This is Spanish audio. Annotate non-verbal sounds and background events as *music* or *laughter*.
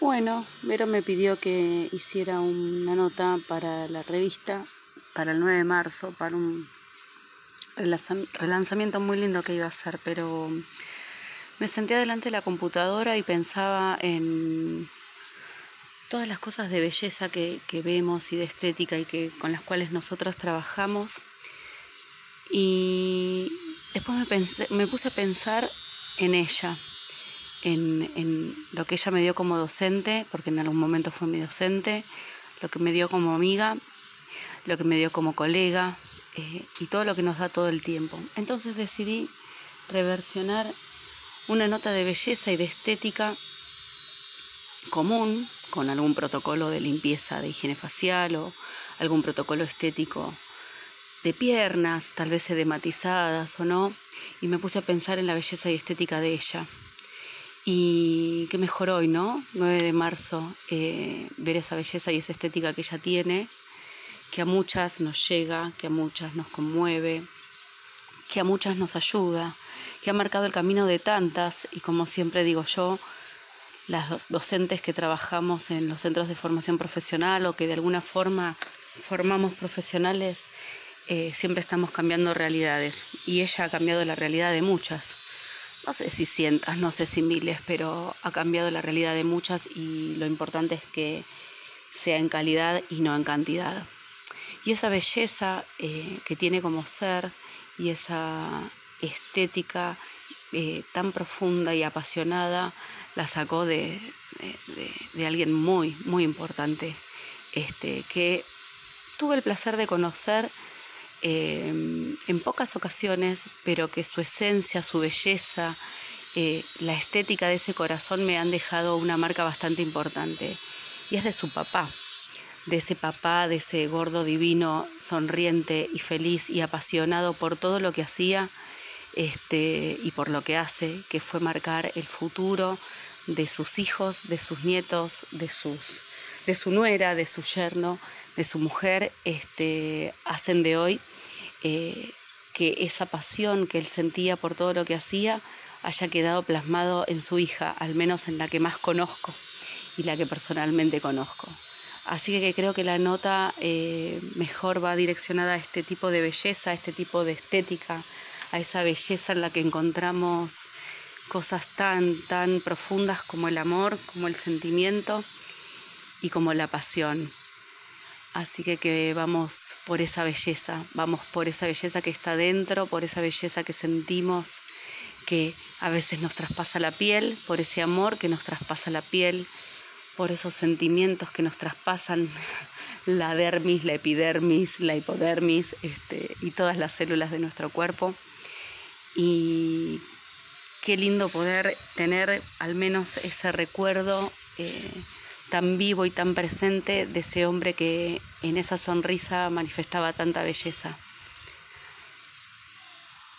Bueno, Vero me pidió que hiciera una nota para la revista, para el 9 de marzo, para un relanzamiento muy lindo que iba a hacer, pero me senté delante de la computadora y pensaba en todas las cosas de belleza que, vemos y de estética y que con las cuales nosotros trabajamos. Y después me puse a pensar en ella, en, lo que ella me dio como docente, porque en algún momento fue mi docente, lo que me dio como amiga, lo que me dio como colega eh, y todo lo que nos da todo el tiempo. Entonces decidí reversionar una nota de belleza y de estética común, con algún protocolo de limpieza de higiene facial o algún protocolo estético de piernas, tal vez edematizadas o no, y me puse a pensar en la belleza y estética de ella. Y qué mejor hoy, ¿no? 9 de marzo, eh, ver esa belleza y esa estética que ella tiene, que a muchas nos llega, que a muchas nos conmueve, que a muchas nos ayuda, que ha marcado el camino de tantas y como siempre digo yo, las docentes que trabajamos en los centros de formación profesional o que de alguna forma formamos profesionales, eh, siempre estamos cambiando realidades y ella ha cambiado la realidad de muchas no sé si cientos, no sé si miles, pero ha cambiado la realidad de muchas y lo importante es que sea en calidad y no en cantidad. Y esa belleza eh, que tiene como ser y esa estética eh, tan profunda y apasionada la sacó de, alguien muy, muy importante, este, que tuve el placer de conocer Em, en pocas ocasiones, pero que su esencia, su belleza, eh, la estética de ese corazón me han dejado una marca bastante importante. Y es de su papá, de ese papá, de ese gordo divino, sonriente y feliz y apasionado por todo lo que hacía este, y por lo que hace, que fue marcar el futuro de sus hijos, de sus nietos, de, sus, de su nuera, de su yerno, de su mujer, este, hacen de hoy eh, que esa pasión que él sentía por todo lo que hacía haya quedado plasmado en su hija, al menos en la que más conozco y la que personalmente conozco. Así que creo que la nota eh, mejor va direccionada a este tipo de belleza, a este tipo de estética, a esa belleza en la que encontramos cosas tan, tan profundas como el amor, como el sentimiento y como la pasión. Así que que vamos por esa belleza, vamos por esa belleza que está dentro, por esa belleza que sentimos, que a veces nos traspasa la piel, por ese amor que nos traspasa la piel, por esos sentimientos que nos traspasan *laughs* la dermis, la epidermis, la hipodermis este, y todas las células de nuestro cuerpo. Y qué lindo poder tener al menos ese recuerdo. Eh, tan vivo y tan presente de ese hombre que en esa sonrisa manifestaba tanta belleza.